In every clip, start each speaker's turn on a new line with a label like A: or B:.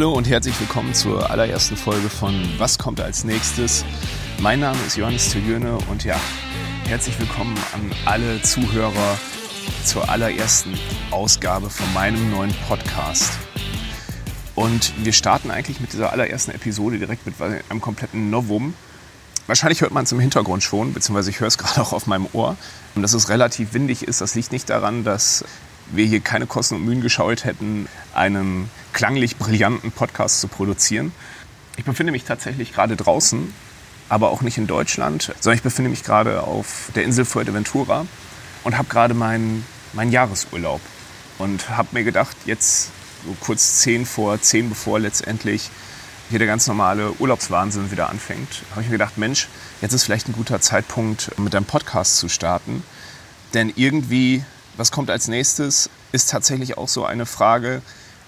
A: Hallo und herzlich willkommen zur allerersten Folge von Was kommt als nächstes? Mein Name ist Johannes Tügöne und ja, herzlich willkommen an alle Zuhörer zur allerersten Ausgabe von meinem neuen Podcast. Und wir starten eigentlich mit dieser allerersten Episode direkt mit einem kompletten Novum. Wahrscheinlich hört man es im Hintergrund schon, beziehungsweise ich höre es gerade auch auf meinem Ohr. Und dass es relativ windig ist, das liegt nicht daran, dass wir hier keine Kosten und Mühen gescheut hätten, einen klanglich brillanten Podcast zu produzieren. Ich befinde mich tatsächlich gerade draußen, aber auch nicht in Deutschland, sondern ich befinde mich gerade auf der Insel Fuerteventura und habe gerade meinen mein Jahresurlaub. Und habe mir gedacht, jetzt so kurz zehn vor zehn, bevor letztendlich hier der ganz normale Urlaubswahnsinn wieder anfängt, habe ich mir gedacht, Mensch, jetzt ist vielleicht ein guter Zeitpunkt, mit einem Podcast zu starten. Denn irgendwie, was kommt als nächstes, ist tatsächlich auch so eine Frage,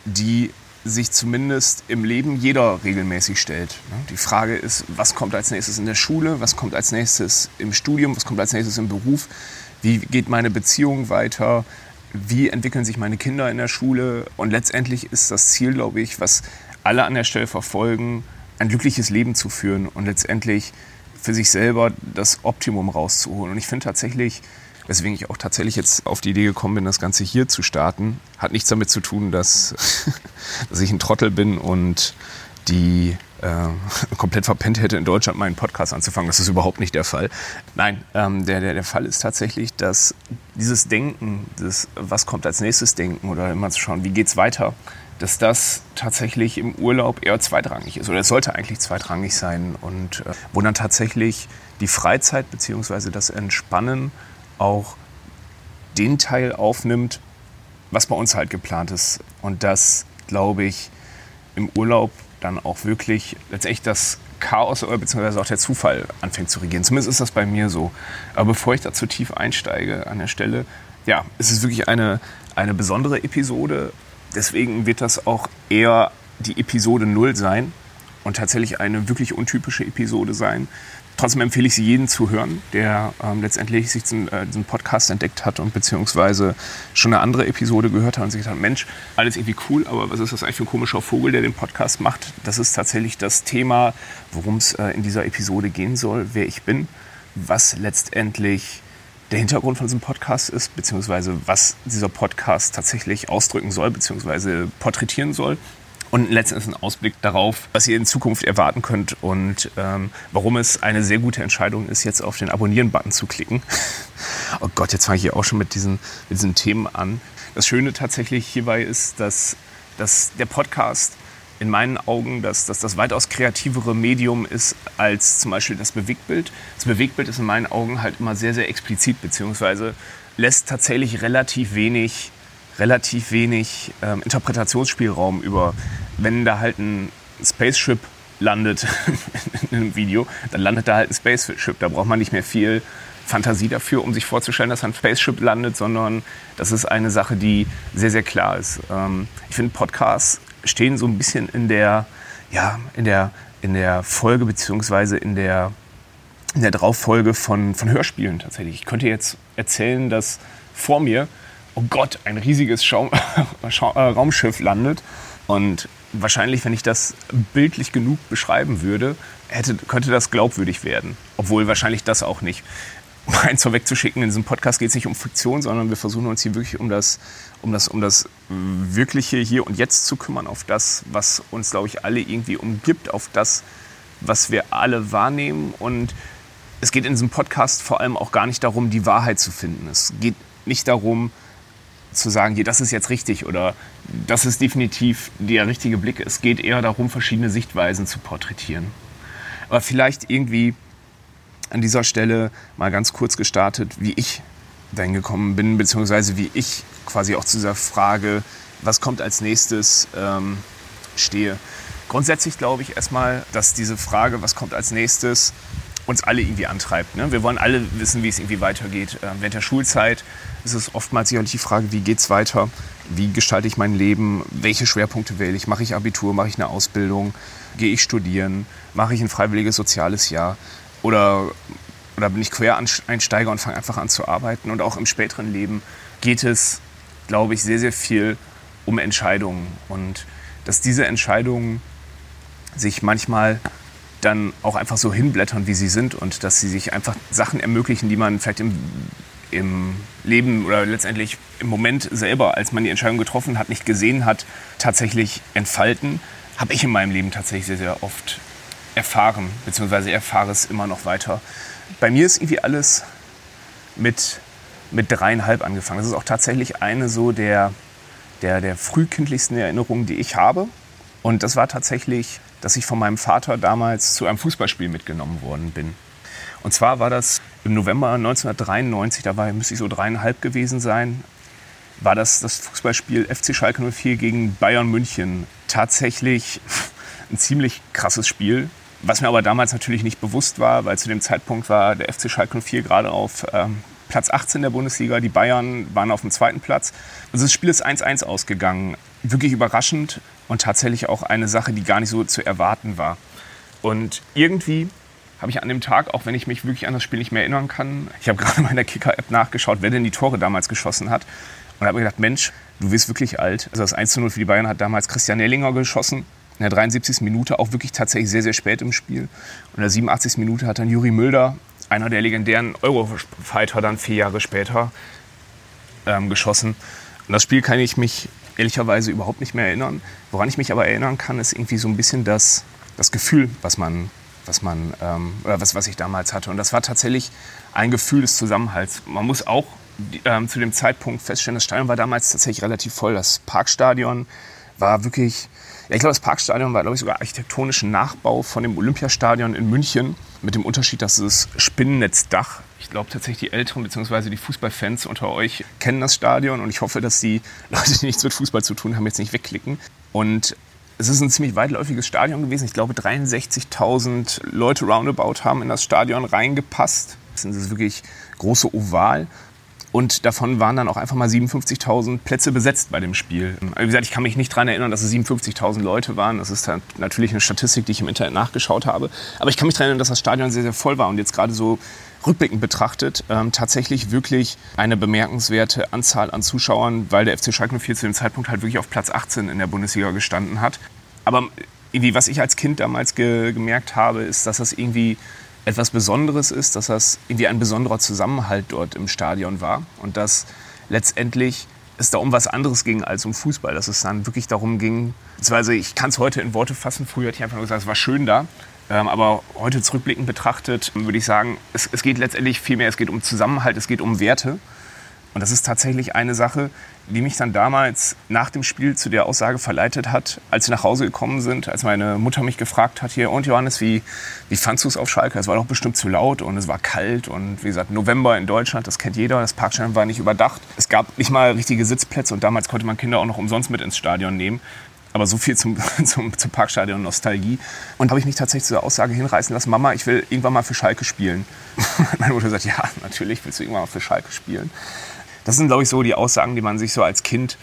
A: die sich zumindest im Leben jeder regelmäßig stellt. Die Frage ist, was kommt als nächstes in der Schule, was kommt als nächstes im Studium, was kommt als nächstes im Beruf, wie geht meine Beziehung weiter, wie entwickeln sich meine Kinder in der Schule. Und letztendlich ist das Ziel, glaube ich, was alle an der Stelle verfolgen, ein glückliches Leben zu führen und letztendlich für sich selber das Optimum rauszuholen. Und ich finde tatsächlich, weswegen ich auch tatsächlich jetzt auf die Idee gekommen bin, das Ganze hier zu starten, hat nichts damit zu tun, dass, dass ich ein Trottel bin und die äh, komplett verpennt hätte, in Deutschland meinen Podcast anzufangen. Das ist überhaupt nicht der Fall. Nein, ähm, der, der, der Fall ist tatsächlich, dass dieses Denken, das, was kommt als nächstes Denken oder immer zu schauen, wie geht es weiter, dass das tatsächlich im Urlaub eher zweitrangig ist oder es sollte eigentlich zweitrangig sein und äh, wo dann tatsächlich die Freizeit bzw. das Entspannen auch den Teil aufnimmt, was bei uns halt geplant ist. Und das, glaube ich, im Urlaub dann auch wirklich letztendlich das Chaos oder beziehungsweise auch der Zufall anfängt zu regieren. Zumindest ist das bei mir so. Aber bevor ich da zu tief einsteige an der Stelle, ja, es ist wirklich eine, eine besondere Episode. Deswegen wird das auch eher die Episode 0 sein und tatsächlich eine wirklich untypische Episode sein. Trotzdem empfehle ich sie jedem zu hören, der ähm, letztendlich sich diesen, äh, diesen, Podcast entdeckt hat und beziehungsweise schon eine andere Episode gehört hat und sich gesagt hat, Mensch, alles irgendwie cool, aber was ist das eigentlich für ein komischer Vogel, der den Podcast macht? Das ist tatsächlich das Thema, worum es äh, in dieser Episode gehen soll, wer ich bin, was letztendlich der Hintergrund von diesem Podcast ist, beziehungsweise was dieser Podcast tatsächlich ausdrücken soll, beziehungsweise porträtieren soll und letztendlich ein Ausblick darauf, was ihr in Zukunft erwarten könnt und ähm, warum es eine sehr gute Entscheidung ist, jetzt auf den Abonnieren-Button zu klicken. oh Gott, jetzt fange ich hier auch schon mit diesen, mit diesen Themen an. Das Schöne tatsächlich hierbei ist, dass, dass der Podcast in meinen Augen dass, dass das weitaus kreativere Medium ist als zum Beispiel das Bewegtbild. Das Bewegtbild ist in meinen Augen halt immer sehr, sehr explizit, beziehungsweise lässt tatsächlich relativ wenig relativ wenig ähm, Interpretationsspielraum über, wenn da halt ein Spaceship landet in einem Video, dann landet da halt ein Spaceship. Da braucht man nicht mehr viel Fantasie dafür, um sich vorzustellen, dass ein Spaceship landet, sondern das ist eine Sache, die sehr, sehr klar ist. Ähm, ich finde, Podcasts stehen so ein bisschen in der, ja, in der, in der Folge beziehungsweise in der, in der Drauffolge von, von Hörspielen tatsächlich. Ich könnte jetzt erzählen, dass vor mir oh Gott, ein riesiges Schaum, äh, Raumschiff landet. Und wahrscheinlich, wenn ich das bildlich genug beschreiben würde, hätte, könnte das glaubwürdig werden. Obwohl wahrscheinlich das auch nicht. Um eins vorwegzuschicken, in diesem Podcast geht es nicht um Fiktion, sondern wir versuchen uns hier wirklich um das, um das, um das wirkliche Hier und Jetzt zu kümmern, auf das, was uns, glaube ich, alle irgendwie umgibt, auf das, was wir alle wahrnehmen. Und es geht in diesem Podcast vor allem auch gar nicht darum, die Wahrheit zu finden. Es geht nicht darum, zu sagen, hier, das ist jetzt richtig oder das ist definitiv der richtige Blick. Es geht eher darum, verschiedene Sichtweisen zu porträtieren. Aber vielleicht irgendwie an dieser Stelle mal ganz kurz gestartet, wie ich dahin gekommen bin, beziehungsweise wie ich quasi auch zu dieser Frage, was kommt als nächstes, ähm, stehe. Grundsätzlich glaube ich erstmal, dass diese Frage, was kommt als nächstes, uns alle irgendwie antreibt. Ne? Wir wollen alle wissen, wie es irgendwie weitergeht. Ähm, während der Schulzeit ist es oftmals sicherlich die Frage, wie geht es weiter? Wie gestalte ich mein Leben? Welche Schwerpunkte wähle ich? Mache ich Abitur? Mache ich eine Ausbildung? Gehe ich studieren? Mache ich ein freiwilliges soziales Jahr? Oder, oder bin ich Quereinsteiger und fange einfach an zu arbeiten? Und auch im späteren Leben geht es, glaube ich, sehr, sehr viel um Entscheidungen. Und dass diese Entscheidungen sich manchmal dann auch einfach so hinblättern, wie sie sind und dass sie sich einfach Sachen ermöglichen, die man vielleicht im, im Leben oder letztendlich im Moment selber, als man die Entscheidung getroffen hat, nicht gesehen hat, tatsächlich entfalten, habe ich in meinem Leben tatsächlich sehr, sehr oft erfahren, beziehungsweise erfahre es immer noch weiter. Bei mir ist irgendwie alles mit, mit dreieinhalb angefangen. Das ist auch tatsächlich eine so der, der, der frühkindlichsten Erinnerungen, die ich habe. Und das war tatsächlich, dass ich von meinem Vater damals zu einem Fußballspiel mitgenommen worden bin. Und zwar war das im November 1993, da war, müsste ich so dreieinhalb gewesen sein, war das das Fußballspiel FC Schalke 04 gegen Bayern München. Tatsächlich ein ziemlich krasses Spiel, was mir aber damals natürlich nicht bewusst war, weil zu dem Zeitpunkt war der FC Schalke 04 gerade auf ähm, Platz 18 der Bundesliga, die Bayern waren auf dem zweiten Platz. Also das Spiel ist 1-1 ausgegangen. Wirklich überraschend und tatsächlich auch eine Sache, die gar nicht so zu erwarten war. Und irgendwie habe ich an dem Tag, auch wenn ich mich wirklich an das Spiel nicht mehr erinnern kann, ich habe gerade in der Kicker-App nachgeschaut, wer denn die Tore damals geschossen hat. Und habe mir gedacht, Mensch, du wirst wirklich alt. Also das 1 0 für die Bayern hat damals Christian Nellinger geschossen. In der 73. Minute, auch wirklich tatsächlich sehr, sehr spät im Spiel. Und in der 87. Minute hat dann Juri Mülder, einer der legendären Eurofighter, dann vier Jahre später ähm, geschossen. Und das Spiel kann ich mich ehrlicherweise überhaupt nicht mehr erinnern. Woran ich mich aber erinnern kann, ist irgendwie so ein bisschen das, das Gefühl, was man was man ähm, oder was, was ich damals hatte. Und das war tatsächlich ein Gefühl des Zusammenhalts. Man muss auch ähm, zu dem Zeitpunkt feststellen, das Stadion war damals tatsächlich relativ voll. Das Parkstadion war wirklich, ja, ich glaube, das Parkstadion war, glaube ich, sogar architektonischen Nachbau von dem Olympiastadion in München. Mit dem Unterschied, dass es Spinnennetzdach. Ich glaube tatsächlich, die Älteren bzw. die Fußballfans unter euch kennen das Stadion und ich hoffe, dass die Leute, die nichts mit Fußball zu tun haben, jetzt nicht wegklicken. Und es ist ein ziemlich weitläufiges Stadion gewesen. Ich glaube, 63.000 Leute roundabout haben in das Stadion reingepasst. Das ist wirklich große Oval. Und davon waren dann auch einfach mal 57.000 Plätze besetzt bei dem Spiel. Wie gesagt, ich kann mich nicht daran erinnern, dass es 57.000 Leute waren. Das ist natürlich eine Statistik, die ich im Internet nachgeschaut habe. Aber ich kann mich daran erinnern, dass das Stadion sehr, sehr voll war und jetzt gerade so rückblickend betrachtet ähm, tatsächlich wirklich eine bemerkenswerte Anzahl an Zuschauern, weil der FC Schalke 04 zu dem Zeitpunkt halt wirklich auf Platz 18 in der Bundesliga gestanden hat. Aber irgendwie, was ich als Kind damals ge gemerkt habe, ist, dass das irgendwie etwas Besonderes ist, dass das irgendwie ein besonderer Zusammenhalt dort im Stadion war und dass letztendlich es da um was anderes ging als um Fußball, dass es dann wirklich darum ging, beziehungsweise ich kann es heute in Worte fassen, früher hätte ich einfach nur gesagt, es war schön da, aber heute zurückblickend betrachtet würde ich sagen, es, es geht letztendlich viel mehr, es geht um Zusammenhalt, es geht um Werte. Und das ist tatsächlich eine Sache, die mich dann damals nach dem Spiel zu der Aussage verleitet hat, als wir nach Hause gekommen sind, als meine Mutter mich gefragt hat, hier, und Johannes, wie, wie fandst du es auf Schalke? Es war doch bestimmt zu laut und es war kalt und wie gesagt, November in Deutschland, das kennt jeder, das Parkstadion war nicht überdacht. Es gab nicht mal richtige Sitzplätze und damals konnte man Kinder auch noch umsonst mit ins Stadion nehmen. Aber so viel zum, zum, zum Parkstadion Nostalgie. Und habe ich mich tatsächlich zu der Aussage hinreißen lassen, Mama, ich will irgendwann mal für Schalke spielen. Meine Mutter sagt, ja, natürlich willst du irgendwann mal für Schalke spielen. Das sind, glaube ich, so die Aussagen, die man sich so als Kind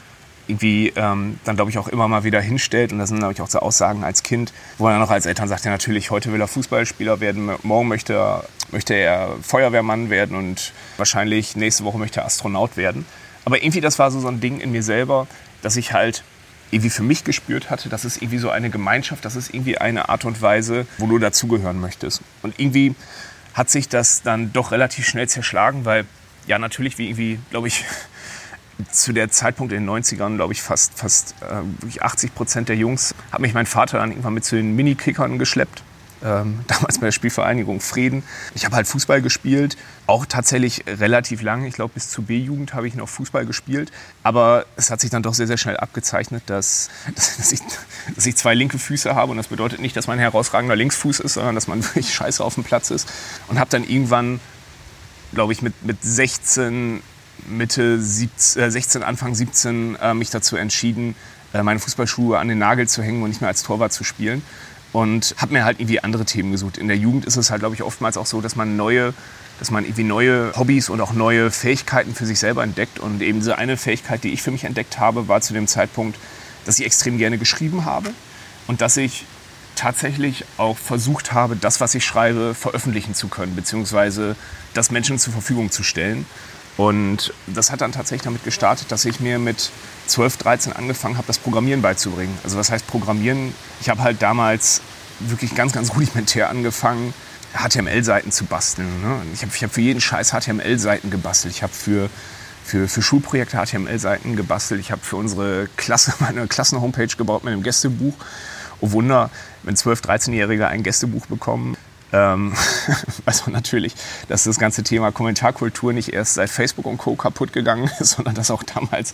A: irgendwie ähm, dann, glaube ich, auch immer mal wieder hinstellt. Und das sind, glaube ich, auch so Aussagen als Kind, wo man dann auch als Eltern sagt, ja natürlich, heute will er Fußballspieler werden, morgen möchte er, möchte er Feuerwehrmann werden und wahrscheinlich nächste Woche möchte er Astronaut werden. Aber irgendwie, das war so, so ein Ding in mir selber, dass ich halt irgendwie für mich gespürt hatte, das ist irgendwie so eine Gemeinschaft, das ist irgendwie eine Art und Weise, wo du dazugehören möchtest. Und irgendwie hat sich das dann doch relativ schnell zerschlagen, weil ja natürlich wie irgendwie, glaube ich, zu der Zeitpunkt in den 90ern, glaube ich, fast, fast äh, 80 Prozent der Jungs hat mich mein Vater dann irgendwann mit zu den Minikickern geschleppt ähm, damals bei der Spielvereinigung Frieden. Ich habe halt Fußball gespielt, auch tatsächlich relativ lange. Ich glaube, bis zur B-Jugend habe ich noch Fußball gespielt. Aber es hat sich dann doch sehr, sehr schnell abgezeichnet, dass, dass, ich, dass ich zwei linke Füße habe. Und das bedeutet nicht, dass man ein herausragender Linksfuß ist, sondern dass man wirklich scheiße auf dem Platz ist. Und habe dann irgendwann, glaube ich, mit, mit 16, Mitte 17, äh, 16, Anfang 17 äh, mich dazu entschieden, äh, meine Fußballschuhe an den Nagel zu hängen und nicht mehr als Torwart zu spielen und habe mir halt irgendwie andere Themen gesucht. In der Jugend ist es halt, glaube ich, oftmals auch so, dass man neue, dass man irgendwie neue Hobbys und auch neue Fähigkeiten für sich selber entdeckt. Und eben diese eine Fähigkeit, die ich für mich entdeckt habe, war zu dem Zeitpunkt, dass ich extrem gerne geschrieben habe und dass ich tatsächlich auch versucht habe, das, was ich schreibe, veröffentlichen zu können, beziehungsweise das Menschen zur Verfügung zu stellen. Und das hat dann tatsächlich damit gestartet, dass ich mir mit 12, 13 angefangen habe, das Programmieren beizubringen. Also was heißt Programmieren? Ich habe halt damals wirklich ganz, ganz rudimentär angefangen, HTML-Seiten zu basteln. Ne? Ich habe hab für jeden Scheiß HTML-Seiten gebastelt. Ich habe für, für, für Schulprojekte HTML-Seiten gebastelt. Ich habe für unsere Klasse meine Klassen-Homepage gebaut mit einem Gästebuch. Oh Wunder, wenn 12-, 13-Jährige ein Gästebuch bekommen, ähm, weiß man natürlich, dass das ganze Thema Kommentarkultur nicht erst seit Facebook und Co. kaputt gegangen ist, sondern dass auch damals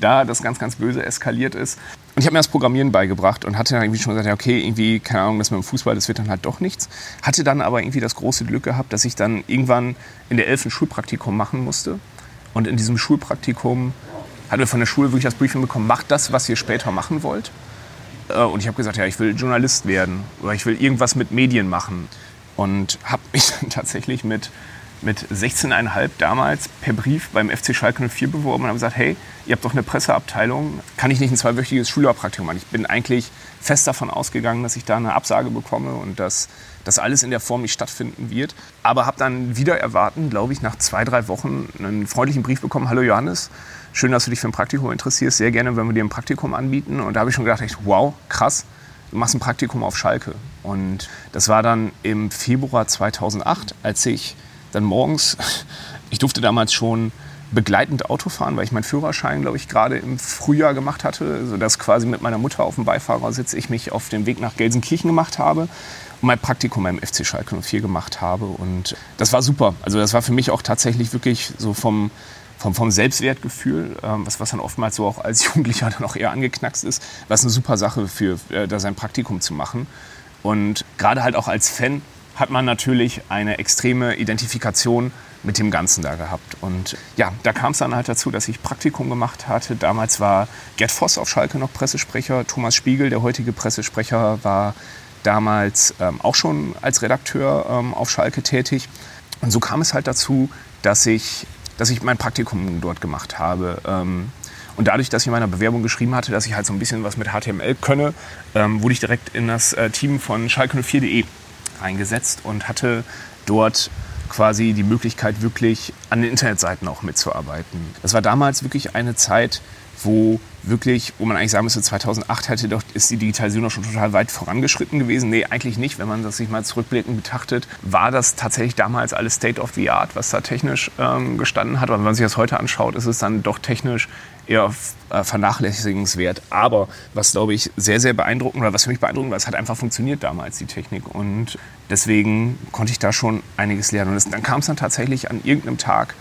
A: da das ganz, ganz böse eskaliert ist. Und ich habe mir das Programmieren beigebracht und hatte dann irgendwie schon gesagt, okay, irgendwie, keine Ahnung, das mit dem Fußball, das wird dann halt doch nichts. Hatte dann aber irgendwie das große Glück gehabt, dass ich dann irgendwann in der 11. Schulpraktikum machen musste. Und in diesem Schulpraktikum hatten wir von der Schule wirklich das Briefing bekommen, macht das, was ihr später machen wollt. Äh, und ich habe gesagt, ja, ich will Journalist werden oder ich will irgendwas mit Medien machen. Und habe mich dann tatsächlich mit, mit 16,5 damals per Brief beim FC Schalke 04 beworben und habe gesagt, hey, ihr habt doch eine Presseabteilung, kann ich nicht ein zweiwöchiges Schülerpraktikum machen? Ich bin eigentlich fest davon ausgegangen, dass ich da eine Absage bekomme und dass das alles in der Form nicht stattfinden wird. Aber habe dann wieder erwarten, glaube ich, nach zwei, drei Wochen einen freundlichen Brief bekommen, hallo Johannes, schön, dass du dich für ein Praktikum interessierst, sehr gerne, wenn wir dir ein Praktikum anbieten. Und da habe ich schon gedacht, wow, krass, du machst ein Praktikum auf Schalke. Und das war dann im Februar 2008, als ich dann morgens, ich durfte damals schon begleitend Auto fahren, weil ich meinen Führerschein, glaube ich, gerade im Frühjahr gemacht hatte, sodass quasi mit meiner Mutter auf dem Beifahrersitz ich mich auf den Weg nach Gelsenkirchen gemacht habe und mein Praktikum beim FC Schalke 04 gemacht habe. Und das war super. Also das war für mich auch tatsächlich wirklich so vom, vom, vom Selbstwertgefühl, ähm, was, was dann oftmals so auch als Jugendlicher dann auch eher angeknackst ist, was eine super Sache für äh, da sein Praktikum zu machen. Und gerade halt auch als Fan hat man natürlich eine extreme Identifikation mit dem Ganzen da gehabt. Und ja, da kam es dann halt dazu, dass ich Praktikum gemacht hatte. Damals war Gerd Voss auf Schalke noch Pressesprecher. Thomas Spiegel, der heutige Pressesprecher, war damals ähm, auch schon als Redakteur ähm, auf Schalke tätig. Und so kam es halt dazu, dass ich dass ich mein Praktikum dort gemacht habe. Ähm, und dadurch, dass ich in meiner Bewerbung geschrieben hatte, dass ich halt so ein bisschen was mit HTML könne, ähm, wurde ich direkt in das äh, Team von schalke04.de eingesetzt und hatte dort quasi die Möglichkeit, wirklich an den Internetseiten auch mitzuarbeiten. Das war damals wirklich eine Zeit, wo wirklich, wo man eigentlich sagen müsste, 2008 hätte doch, ist die Digitalisierung schon total weit vorangeschritten gewesen. Nee, eigentlich nicht. Wenn man das sich mal zurückblickend betrachtet, war das tatsächlich damals alles State of the Art, was da technisch ähm, gestanden hat. Aber wenn man sich das heute anschaut, ist es dann doch technisch eher äh, vernachlässigenswert. Aber was, glaube ich, sehr, sehr beeindruckend oder was für mich beeindruckend war, es hat einfach funktioniert damals, die Technik. Und deswegen konnte ich da schon einiges lernen. Und dann kam es dann tatsächlich an irgendeinem Tag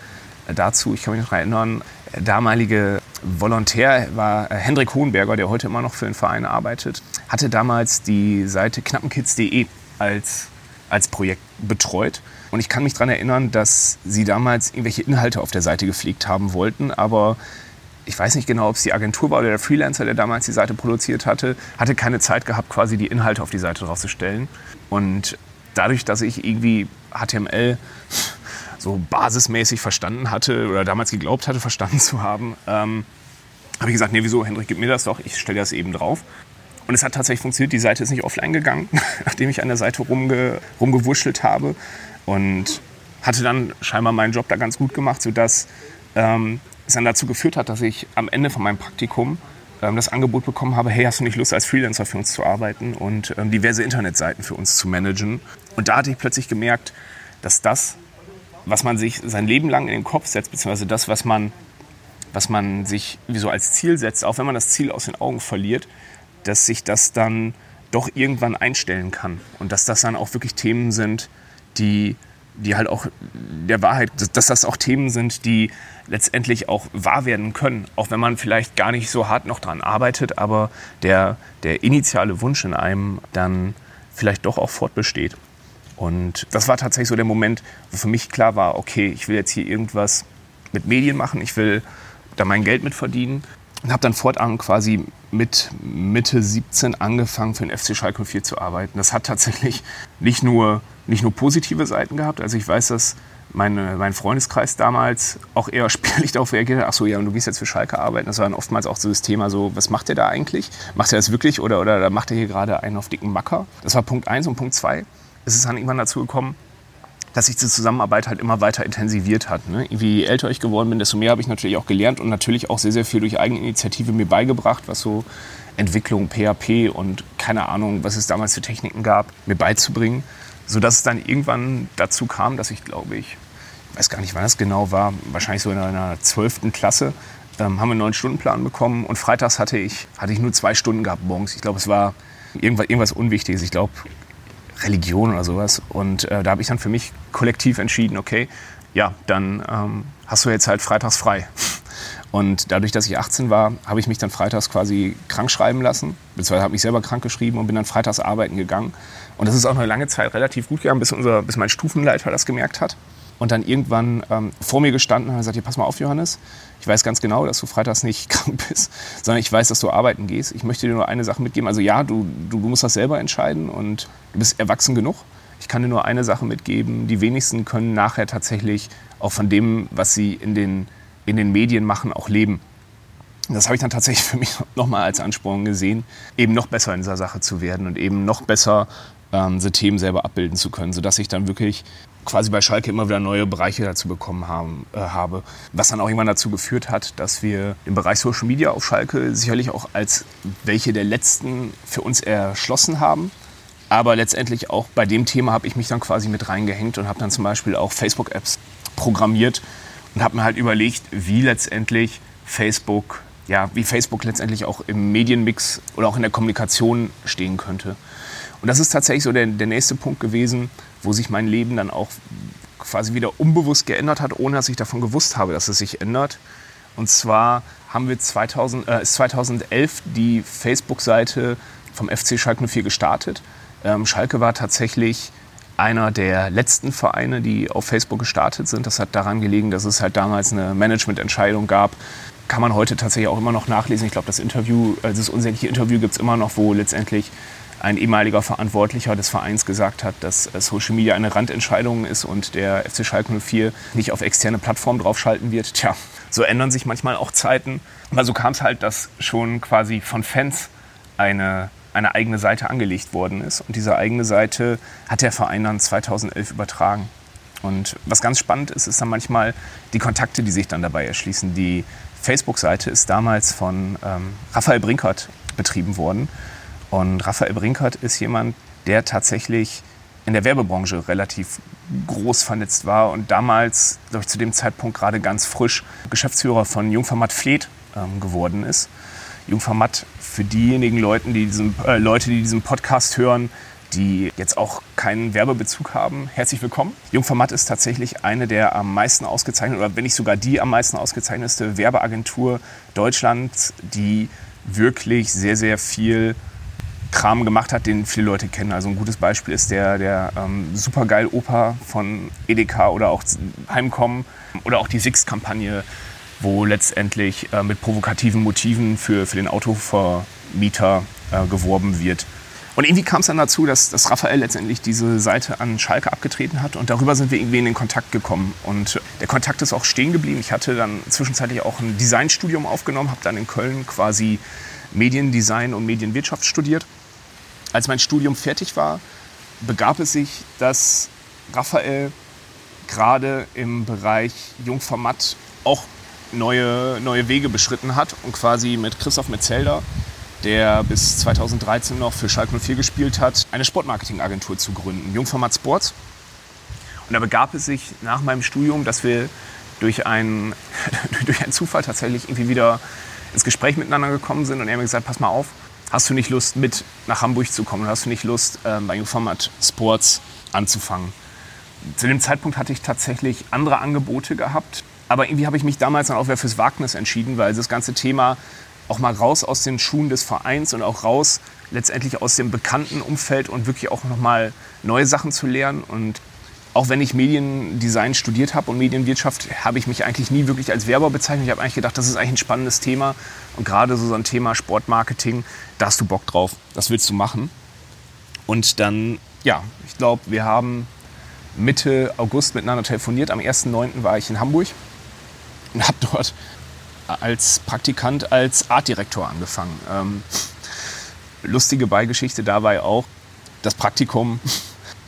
A: äh, dazu, ich kann mich noch erinnern, der damalige Volontär war äh, Hendrik Hohenberger, der heute immer noch für den Verein arbeitet, hatte damals die Seite knappenkids.de als, als Projekt betreut. Und ich kann mich daran erinnern, dass sie damals irgendwelche Inhalte auf der Seite gepflegt haben wollten, aber ich weiß nicht genau, ob es die Agentur war oder der Freelancer, der damals die Seite produziert hatte, hatte keine Zeit gehabt, quasi die Inhalte auf die Seite draufzustellen. Und dadurch, dass ich irgendwie HTML so basismäßig verstanden hatte oder damals geglaubt hatte, verstanden zu haben, ähm, habe ich gesagt, nee, wieso, Hendrik, gib mir das doch, ich stelle das eben drauf. Und es hat tatsächlich funktioniert, die Seite ist nicht offline gegangen, nachdem ich an der Seite rumge, rumgewurschtelt habe. Und hatte dann scheinbar meinen Job da ganz gut gemacht, sodass ähm, es dann dazu geführt hat, dass ich am Ende von meinem Praktikum ähm, das Angebot bekommen habe, hey, hast du nicht Lust, als Freelancer für uns zu arbeiten und ähm, diverse Internetseiten für uns zu managen? Und da hatte ich plötzlich gemerkt, dass das was man sich sein Leben lang in den Kopf setzt, beziehungsweise das, was man, was man sich wie so als Ziel setzt, auch wenn man das Ziel aus den Augen verliert, dass sich das dann doch irgendwann einstellen kann. Und dass das dann auch wirklich Themen sind, die, die halt auch der Wahrheit, dass das auch Themen sind, die letztendlich auch wahr werden können. Auch wenn man vielleicht gar nicht so hart noch dran arbeitet, aber der, der initiale Wunsch in einem dann vielleicht doch auch fortbesteht. Und das war tatsächlich so der Moment, wo für mich klar war, okay, ich will jetzt hier irgendwas mit Medien machen, ich will da mein Geld mit verdienen. Und habe dann fortan quasi mit Mitte 17 angefangen, für den FC Schalke 04 zu arbeiten. Das hat tatsächlich nicht nur, nicht nur positive Seiten gehabt. Also ich weiß, dass meine, mein Freundeskreis damals auch eher spärlich darauf reagiert hat, ach so, ja, und du gehst jetzt für Schalke arbeiten. Das war dann oftmals auch so das Thema so, was macht der da eigentlich? Macht er das wirklich oder, oder macht er hier gerade einen auf dicken Macker? Das war Punkt 1 und Punkt 2 ist es dann irgendwann dazu gekommen, dass sich die Zusammenarbeit halt immer weiter intensiviert hat. Ne? Je älter ich geworden bin, desto mehr habe ich natürlich auch gelernt und natürlich auch sehr, sehr viel durch Eigeninitiative mir beigebracht, was so Entwicklung, PHP und keine Ahnung, was es damals für Techniken gab, mir beizubringen. Sodass es dann irgendwann dazu kam, dass ich, glaube ich, ich weiß gar nicht, wann das genau war, wahrscheinlich so in einer zwölften Klasse, ähm, haben wir einen neuen Stundenplan bekommen und freitags hatte ich, hatte ich nur zwei Stunden gehabt morgens. Ich glaube, es war irgendwas, irgendwas Unwichtiges. Ich glaube, Religion oder sowas. Und äh, da habe ich dann für mich kollektiv entschieden, okay, ja, dann ähm, hast du jetzt halt freitags frei. Und dadurch, dass ich 18 war, habe ich mich dann freitags quasi krank schreiben lassen, beziehungsweise habe mich selber krank geschrieben und bin dann freitags arbeiten gegangen. Und das ist auch eine lange Zeit relativ gut gegangen, bis, unser, bis mein Stufenleiter das gemerkt hat. Und dann irgendwann ähm, vor mir gestanden und gesagt, hier, pass mal auf, Johannes, ich weiß ganz genau, dass du freitags nicht krank bist, sondern ich weiß, dass du arbeiten gehst. Ich möchte dir nur eine Sache mitgeben. Also ja, du, du, musst das selber entscheiden und du bist erwachsen genug. Ich kann dir nur eine Sache mitgeben. Die wenigsten können nachher tatsächlich auch von dem, was sie in den in den Medien machen, auch leben. Das habe ich dann tatsächlich für mich nochmal als Ansporn gesehen, eben noch besser in dieser Sache zu werden und eben noch besser ähm, diese Themen selber abbilden zu können, sodass ich dann wirklich quasi bei Schalke immer wieder neue Bereiche dazu bekommen haben, äh, habe. Was dann auch irgendwann dazu geführt hat, dass wir den Bereich Social Media auf Schalke sicherlich auch als welche der letzten für uns erschlossen haben. Aber letztendlich auch bei dem Thema habe ich mich dann quasi mit reingehängt und habe dann zum Beispiel auch Facebook-Apps programmiert, und habe mir halt überlegt, wie letztendlich Facebook, ja, wie Facebook letztendlich auch im Medienmix oder auch in der Kommunikation stehen könnte. Und das ist tatsächlich so der, der nächste Punkt gewesen, wo sich mein Leben dann auch quasi wieder unbewusst geändert hat, ohne dass ich davon gewusst habe, dass es sich ändert. Und zwar haben wir 2000, äh, 2011 die Facebook-Seite vom FC Schalke 04 gestartet. Ähm, Schalke war tatsächlich einer der letzten Vereine, die auf Facebook gestartet sind. Das hat daran gelegen, dass es halt damals eine Managemententscheidung gab. Kann man heute tatsächlich auch immer noch nachlesen. Ich glaube, das Interview, also das unsägliche Interview gibt es immer noch, wo letztendlich ein ehemaliger Verantwortlicher des Vereins gesagt hat, dass Social Media eine Randentscheidung ist und der FC Schalke 04 nicht auf externe Plattformen draufschalten wird. Tja, so ändern sich manchmal auch Zeiten. Aber so kam es halt, dass schon quasi von Fans eine eine eigene Seite angelegt worden ist. Und diese eigene Seite hat der Verein dann 2011 übertragen. Und was ganz spannend ist, ist dann manchmal die Kontakte, die sich dann dabei erschließen. Die Facebook-Seite ist damals von ähm, Raphael Brinkert betrieben worden. Und Raphael Brinkert ist jemand, der tatsächlich in der Werbebranche relativ groß vernetzt war und damals, glaube ich, zu dem Zeitpunkt gerade ganz frisch Geschäftsführer von Jungformat Fleet ähm, geworden ist. Jungformat für diejenigen Leute, die diesen, äh, Leute, die diesen Podcast hören, die jetzt auch keinen Werbebezug haben, herzlich willkommen. Jungformat ist tatsächlich eine der am meisten ausgezeichneten, oder wenn nicht sogar die am meisten ausgezeichnete Werbeagentur Deutschlands, die wirklich sehr, sehr viel Kram gemacht hat, den viele Leute kennen. Also ein gutes Beispiel ist der, der ähm, Supergeil Opa von Edeka oder auch Heimkommen oder auch die Six-Kampagne wo letztendlich äh, mit provokativen Motiven für, für den Autovermieter äh, geworben wird. Und irgendwie kam es dann dazu, dass, dass Raphael letztendlich diese Seite an Schalke abgetreten hat und darüber sind wir irgendwie in den Kontakt gekommen. Und der Kontakt ist auch stehen geblieben. Ich hatte dann zwischenzeitlich auch ein Designstudium aufgenommen, habe dann in Köln quasi Mediendesign und Medienwirtschaft studiert. Als mein Studium fertig war, begab es sich, dass Raphael gerade im Bereich Jungformat auch neue, neue Wege beschritten hat und quasi mit Christoph Metzelder, der bis 2013 noch für Schalke 04 gespielt hat, eine Sportmarketingagentur zu gründen, Jungformat Sports. Und da begab es sich nach meinem Studium, dass wir durch einen, durch einen Zufall tatsächlich irgendwie wieder ins Gespräch miteinander gekommen sind und er mir gesagt, pass mal auf, hast du nicht Lust mit nach Hamburg zu kommen? Hast du nicht Lust äh, bei Jungformat Sports anzufangen? Zu dem Zeitpunkt hatte ich tatsächlich andere Angebote gehabt, aber irgendwie habe ich mich damals dann auch wieder fürs Wagnis entschieden, weil das ganze Thema auch mal raus aus den Schuhen des Vereins und auch raus letztendlich aus dem bekannten Umfeld und wirklich auch nochmal neue Sachen zu lernen. Und auch wenn ich Mediendesign studiert habe und Medienwirtschaft, habe ich mich eigentlich nie wirklich als Werber bezeichnet. Ich habe eigentlich gedacht, das ist eigentlich ein spannendes Thema. Und gerade so, ein Thema Sportmarketing, da hast du Bock drauf, das willst du machen. Und dann, ja, ich glaube, wir haben Mitte August miteinander telefoniert. Am 1.9. war ich in Hamburg und habe dort als Praktikant als Artdirektor angefangen. Ähm, lustige Beigeschichte dabei auch, das Praktikum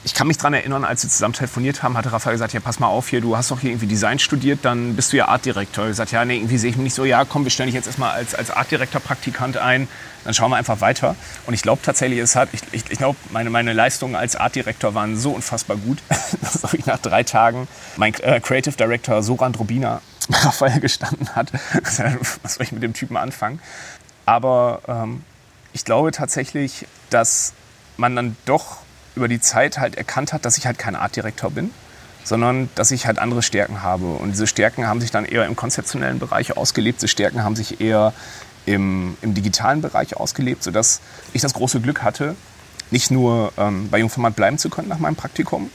A: ich kann mich daran erinnern, als wir zusammen telefoniert haben, hatte Raphael gesagt, ja, pass mal auf hier, du hast doch hier irgendwie Design studiert, dann bist du ja Artdirektor. Ich gesagt, ja, nee, irgendwie sehe ich mich nicht so, ja, komm, wir stellen dich jetzt erstmal als, als Artdirektor-Praktikant ein, dann schauen wir einfach weiter. Und ich glaube tatsächlich, es hat, ich, ich, ich glaube, meine, meine Leistungen als Artdirektor waren so unfassbar gut, dass ich nach drei Tagen mein äh, Creative Director Soran Drobina Raphael gestanden hat. Was soll ich mit dem Typen anfangen? Aber ähm, ich glaube tatsächlich, dass man dann doch über die Zeit halt erkannt hat, dass ich halt kein Artdirektor bin, sondern dass ich halt andere Stärken habe. Und diese Stärken haben sich dann eher im konzeptionellen Bereich ausgelebt, diese Stärken haben sich eher im, im digitalen Bereich ausgelebt, sodass ich das große Glück hatte, nicht nur ähm, bei Jungformat bleiben zu können nach meinem Praktikum,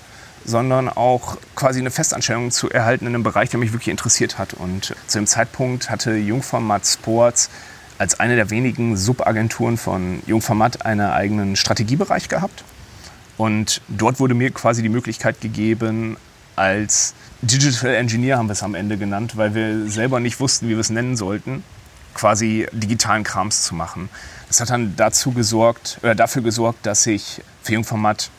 A: sondern auch quasi eine Festanstellung zu erhalten in einem Bereich, der mich wirklich interessiert hat. Und zu dem Zeitpunkt hatte Jungformat Sports als eine der wenigen Subagenturen von Jungformat einen eigenen Strategiebereich gehabt. Und dort wurde mir quasi die Möglichkeit gegeben, als Digital Engineer haben wir es am Ende genannt, weil wir selber nicht wussten, wie wir es nennen sollten, quasi digitalen Krams zu machen. Das hat dann dazu gesorgt, oder dafür gesorgt, dass ich für Jungformat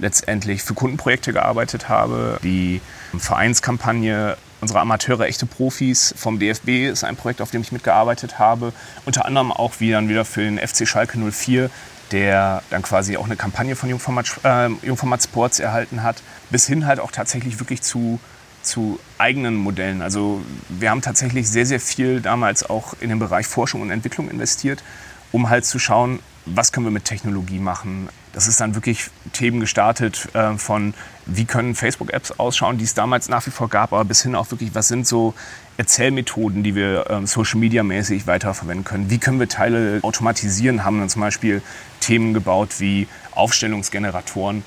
A: letztendlich für Kundenprojekte gearbeitet habe. Die Vereinskampagne unserer Amateure echte Profis vom DFB ist ein Projekt, auf dem ich mitgearbeitet habe. Unter anderem auch wieder, wieder für den FC Schalke 04 der dann quasi auch eine Kampagne von Jungformat, äh, Jungformat Sports erhalten hat, bis hin halt auch tatsächlich wirklich zu, zu eigenen Modellen. Also wir haben tatsächlich sehr, sehr viel damals auch in den Bereich Forschung und Entwicklung investiert, um halt zu schauen, was können wir mit Technologie machen. Das ist dann wirklich Themen gestartet äh, von, wie können Facebook-Apps ausschauen, die es damals nach wie vor gab, aber bis hin auch wirklich, was sind so Erzählmethoden, die wir ähm, Social Media mäßig weiterverwenden können. Wie können wir Teile automatisieren? Haben dann zum Beispiel Themen gebaut wie Aufstellungsgeneratoren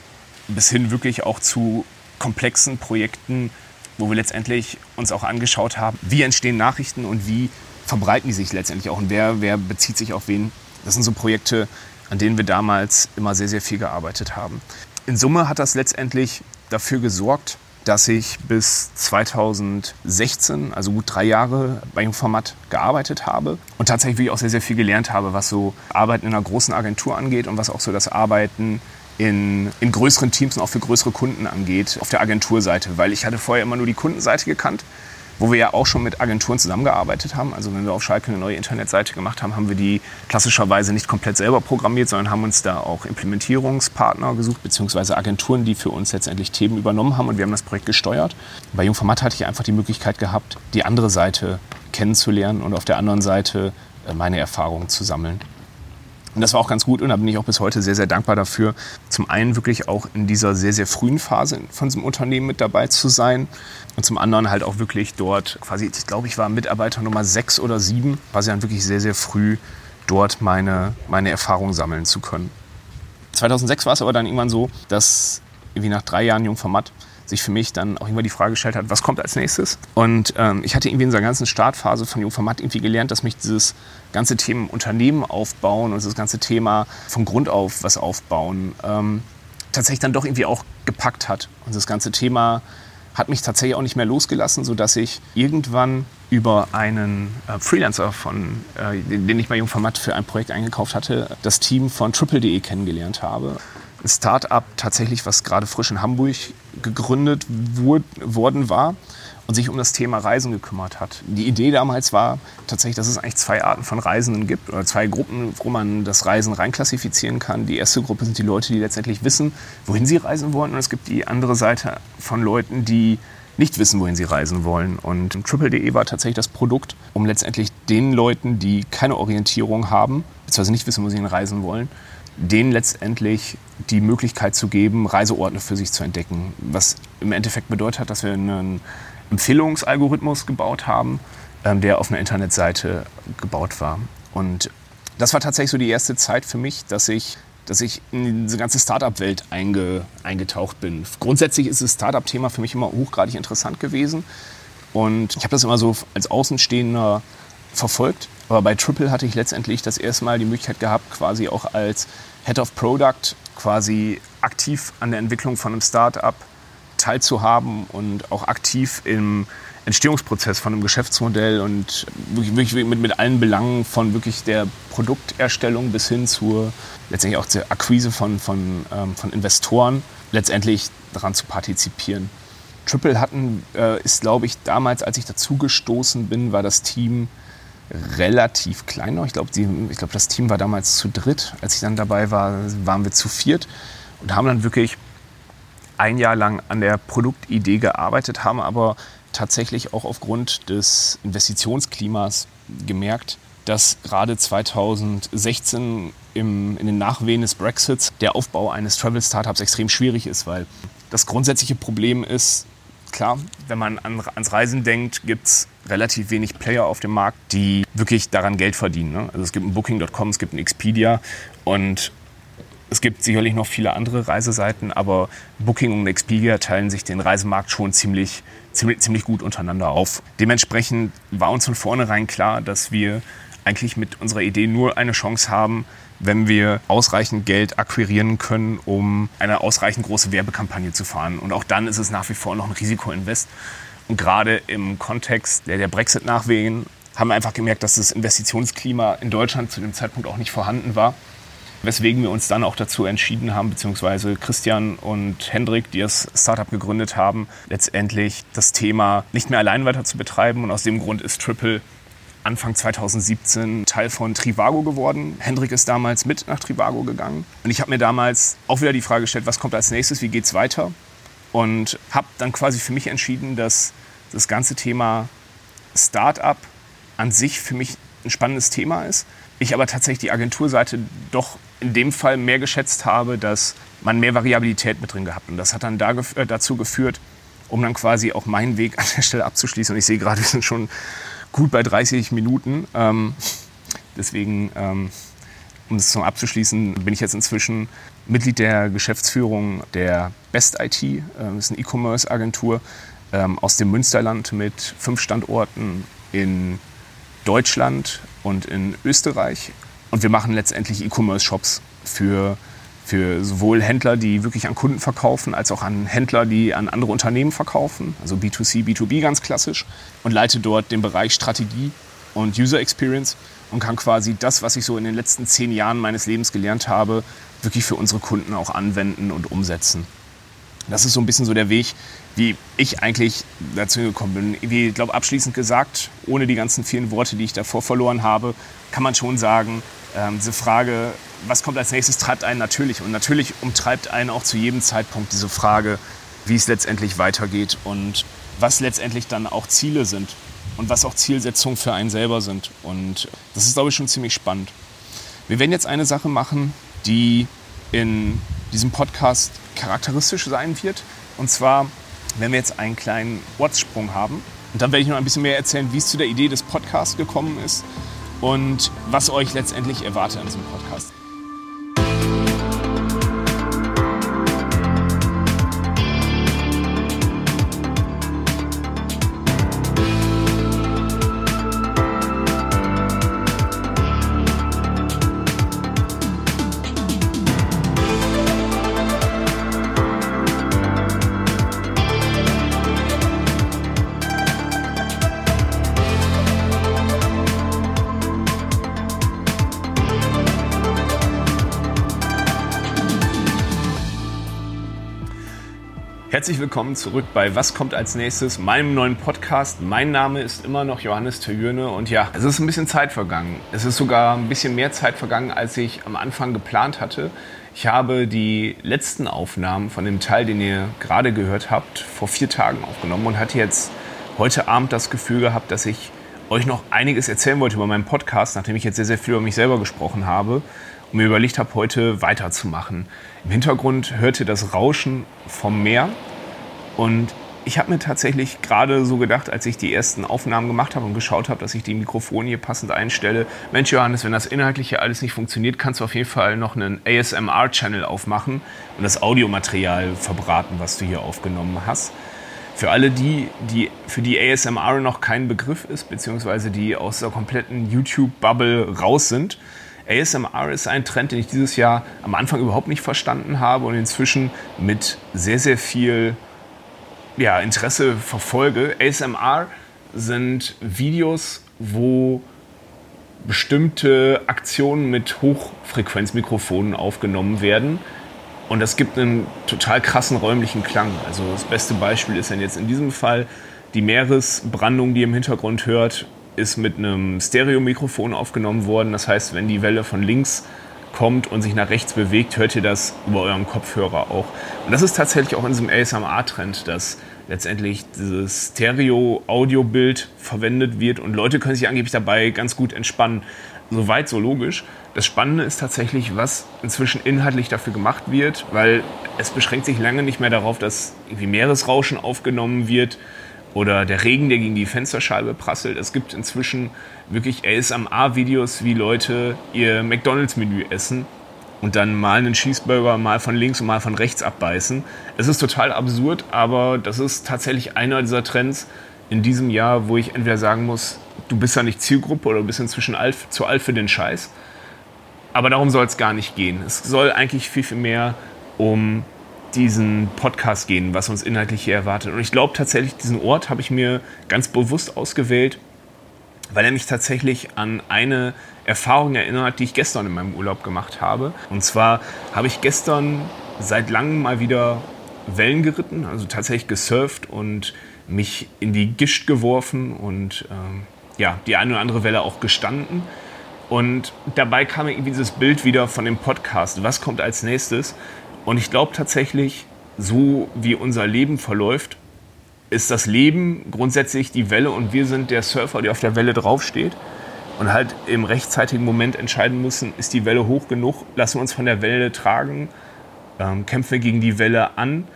A: bis hin wirklich auch zu komplexen Projekten, wo wir letztendlich uns auch angeschaut haben, wie entstehen Nachrichten und wie verbreiten die sich letztendlich auch und wer, wer bezieht sich auf wen. Das sind so Projekte, an denen wir damals immer sehr, sehr viel gearbeitet haben. In Summe hat das letztendlich dafür gesorgt, dass ich bis 2016, also gut drei Jahre bei Jungformat gearbeitet habe und tatsächlich auch sehr, sehr viel gelernt habe, was so Arbeiten in einer großen Agentur angeht und was auch so das Arbeiten in, in größeren Teams und auch für größere Kunden angeht auf der Agenturseite, weil ich hatte vorher immer nur die Kundenseite gekannt wo wir ja auch schon mit Agenturen zusammengearbeitet haben. Also wenn wir auf Schalke eine neue Internetseite gemacht haben, haben wir die klassischerweise nicht komplett selber programmiert, sondern haben uns da auch Implementierungspartner gesucht, beziehungsweise Agenturen, die für uns letztendlich Themen übernommen haben und wir haben das Projekt gesteuert. Bei Jungformat hatte ich einfach die Möglichkeit gehabt, die andere Seite kennenzulernen und auf der anderen Seite äh, meine Erfahrungen zu sammeln. Und das war auch ganz gut und da bin ich auch bis heute sehr, sehr dankbar dafür. Zum einen wirklich auch in dieser sehr, sehr frühen Phase von diesem Unternehmen mit dabei zu sein und zum anderen halt auch wirklich dort quasi, ich glaube, ich war Mitarbeiter Nummer sechs oder sieben, quasi dann wirklich sehr, sehr früh dort meine, meine Erfahrungen sammeln zu können. 2006 war es aber dann irgendwann so, dass irgendwie nach drei Jahren Jungformat sich für mich dann auch immer die Frage gestellt hat, was kommt als nächstes? Und ähm, ich hatte irgendwie in dieser ganzen Startphase von Jungformat irgendwie gelernt, dass mich dieses ganze Thema Unternehmen aufbauen und das ganze Thema von Grund auf was aufbauen ähm, tatsächlich dann doch irgendwie auch gepackt hat. Und das ganze Thema hat mich tatsächlich auch nicht mehr losgelassen, sodass ich irgendwann über einen äh, Freelancer, von, äh, den ich bei Jungformat für ein Projekt eingekauft hatte, das Team von Triple.de kennengelernt habe ein Start-up tatsächlich, was gerade frisch in Hamburg gegründet worden war und sich um das Thema Reisen gekümmert hat. Die Idee damals war tatsächlich, dass es eigentlich zwei Arten von Reisenden gibt oder zwei Gruppen, wo man das Reisen reinklassifizieren kann. Die erste Gruppe sind die Leute, die letztendlich wissen, wohin sie reisen wollen und es gibt die andere Seite von Leuten, die nicht wissen, wohin sie reisen wollen. Und Triple.de war tatsächlich das Produkt, um letztendlich den Leuten, die keine Orientierung haben, beziehungsweise nicht wissen, wo sie reisen wollen, denen letztendlich die Möglichkeit zu geben, Reiseorte für sich zu entdecken. Was im Endeffekt bedeutet hat, dass wir einen Empfehlungsalgorithmus gebaut haben, ähm, der auf einer Internetseite gebaut war. Und das war tatsächlich so die erste Zeit für mich, dass ich, dass ich in diese ganze Startup-Welt einge, eingetaucht bin. Grundsätzlich ist das Startup-Thema für mich immer hochgradig interessant gewesen. Und ich habe das immer so als Außenstehender verfolgt. Aber bei Triple hatte ich letztendlich das erste Mal die Möglichkeit gehabt, quasi auch als Head of Product quasi aktiv an der Entwicklung von einem Startup teilzuhaben und auch aktiv im Entstehungsprozess von einem Geschäftsmodell und wirklich, mit, mit allen Belangen von wirklich der Produkterstellung bis hin zur letztendlich auch zur Akquise von, von, ähm, von Investoren letztendlich daran zu partizipieren. Triple hatten, äh, ist glaube ich damals, als ich dazugestoßen bin, war das Team relativ klein noch. Ich glaube, glaub, das Team war damals zu dritt. Als ich dann dabei war, waren wir zu viert und haben dann wirklich ein Jahr lang an der Produktidee gearbeitet, haben aber tatsächlich auch aufgrund des Investitionsklimas gemerkt, dass gerade 2016 im, in den Nachwehen des Brexits der Aufbau eines Travel-Startups extrem schwierig ist, weil das grundsätzliche Problem ist, klar, wenn man an, ans Reisen denkt, gibt es relativ wenig Player auf dem Markt, die wirklich daran Geld verdienen. Ne? Also es gibt ein Booking.com, es gibt ein Expedia und es gibt sicherlich noch viele andere Reiseseiten, aber Booking und Expedia teilen sich den Reisemarkt schon ziemlich, ziemlich, ziemlich gut untereinander auf. Dementsprechend war uns von vornherein klar, dass wir eigentlich mit unserer Idee nur eine Chance haben, wenn wir ausreichend Geld akquirieren können, um eine ausreichend große Werbekampagne zu fahren. Und auch dann ist es nach wie vor noch ein Risikoinvest. Und gerade im Kontext der, der Brexit-Nachwehen haben wir einfach gemerkt, dass das Investitionsklima in Deutschland zu dem Zeitpunkt auch nicht vorhanden war. Weswegen wir uns dann auch dazu entschieden haben, beziehungsweise Christian und Hendrik, die das Startup gegründet haben, letztendlich das Thema nicht mehr allein weiter zu betreiben. Und aus dem Grund ist Triple Anfang 2017 Teil von Trivago geworden. Hendrik ist damals mit nach Trivago gegangen. Und ich habe mir damals auch wieder die Frage gestellt, was kommt als nächstes, wie geht es weiter? Und habe dann quasi für mich entschieden, dass das ganze Thema Startup an sich für mich ein spannendes Thema ist. Ich aber tatsächlich die Agenturseite doch in dem Fall mehr geschätzt habe, dass man mehr Variabilität mit drin gehabt. Und das hat dann da, äh, dazu geführt, um dann quasi auch meinen Weg an der Stelle abzuschließen. Und ich sehe gerade, wir sind schon gut bei 30 Minuten. Ähm, deswegen, ähm, um es zum abzuschließen, bin ich jetzt inzwischen Mitglied der Geschäftsführung der Best IT. Äh, das ist eine E-Commerce-Agentur ähm, aus dem Münsterland mit fünf Standorten in Deutschland und in Österreich. Und wir machen letztendlich E-Commerce-Shops für für sowohl Händler, die wirklich an Kunden verkaufen, als auch an Händler, die an andere Unternehmen verkaufen, also B2C, B2B ganz klassisch, und leite dort den Bereich Strategie und User Experience und kann quasi das, was ich so in den letzten zehn Jahren meines Lebens gelernt habe, wirklich für unsere Kunden auch anwenden und umsetzen. Das ist so ein bisschen so der Weg, wie ich eigentlich dazu gekommen bin. Wie ich glaube, abschließend gesagt, ohne die ganzen vielen Worte, die ich davor verloren habe, kann man schon sagen, ähm, diese Frage, was kommt als nächstes, treibt einen natürlich. Und natürlich umtreibt einen auch zu jedem Zeitpunkt diese Frage, wie es letztendlich weitergeht und was letztendlich dann auch Ziele sind und was auch Zielsetzungen für einen selber sind. Und das ist, glaube ich, schon ziemlich spannend. Wir werden jetzt eine Sache machen, die in diesem Podcast charakteristisch sein wird. Und zwar, wenn wir jetzt einen kleinen Ortssprung haben. Und dann werde ich noch ein bisschen mehr erzählen, wie es zu der Idee des Podcasts gekommen ist und was euch letztendlich erwartet an diesem Podcast. Herzlich willkommen zurück bei Was kommt als nächstes, meinem neuen Podcast. Mein Name ist immer noch Johannes Terjürne und ja, es ist ein bisschen Zeit vergangen. Es ist sogar ein bisschen mehr Zeit vergangen, als ich am Anfang geplant hatte. Ich habe die letzten Aufnahmen von dem Teil, den ihr gerade gehört habt, vor vier Tagen aufgenommen und hatte jetzt heute Abend das Gefühl gehabt, dass ich euch noch einiges erzählen wollte über meinen Podcast, nachdem ich jetzt sehr, sehr viel über mich selber gesprochen habe und mir überlegt habe, heute weiterzumachen. Im Hintergrund hört ihr das Rauschen vom Meer und ich habe mir tatsächlich gerade so gedacht, als ich die ersten Aufnahmen gemacht habe und geschaut habe, dass ich die Mikrofone hier passend einstelle. Mensch, Johannes, wenn das Inhaltliche alles nicht funktioniert, kannst du auf jeden Fall noch einen ASMR-Channel aufmachen und das Audiomaterial verbraten, was du hier aufgenommen hast. Für alle die, die für die ASMR noch kein Begriff ist, beziehungsweise die aus der kompletten YouTube-Bubble raus sind, ASMR ist ein Trend, den ich dieses Jahr am Anfang überhaupt nicht verstanden habe und inzwischen mit sehr, sehr viel ja, Interesse verfolge. ASMR sind Videos, wo bestimmte Aktionen mit Hochfrequenzmikrofonen aufgenommen werden Und das gibt einen total krassen räumlichen Klang. Also das beste Beispiel ist dann jetzt in diesem Fall die Meeresbrandung, die ihr im Hintergrund hört, ist mit einem Stereomikrofon aufgenommen worden. Das heißt, wenn die Welle von links kommt und sich nach rechts bewegt, hört ihr das über euren Kopfhörer auch. Und das ist tatsächlich auch in diesem ASMR-Trend, dass letztendlich dieses Stereo-Audio-Bild verwendet wird und Leute können sich angeblich dabei ganz gut entspannen. Soweit so logisch. Das Spannende ist tatsächlich, was inzwischen inhaltlich dafür gemacht wird, weil es beschränkt sich lange nicht mehr darauf, dass irgendwie Meeresrauschen aufgenommen wird oder der Regen, der gegen die Fensterscheibe prasselt. Es gibt inzwischen wirklich ASMR-Videos, wie Leute ihr McDonalds-Menü essen und dann mal einen Cheeseburger mal von links und mal von rechts abbeißen. Es ist total absurd, aber das ist tatsächlich einer dieser Trends in diesem Jahr, wo ich entweder sagen muss, du bist ja nicht Zielgruppe oder du bist inzwischen alt, zu alt für den Scheiß. Aber darum soll es gar nicht gehen. Es soll eigentlich viel, viel mehr um diesen Podcast gehen, was uns inhaltlich hier erwartet. Und ich glaube tatsächlich, diesen Ort habe ich mir ganz bewusst ausgewählt, weil er mich tatsächlich an eine Erfahrung erinnert, die ich gestern in meinem Urlaub gemacht habe. Und zwar habe ich gestern seit langem mal wieder Wellen geritten, also tatsächlich gesurft und mich in die Gischt geworfen und ähm, ja, die eine oder andere Welle auch gestanden. Und dabei kam irgendwie dieses Bild wieder von dem Podcast. Was kommt als nächstes? Und ich glaube tatsächlich, so wie unser Leben verläuft, ist das Leben grundsätzlich die Welle und wir sind der Surfer, der auf der Welle draufsteht und halt im rechtzeitigen Moment entscheiden müssen, ist die Welle hoch genug, lassen wir uns von der Welle tragen, ähm, kämpfen wir gegen die Welle an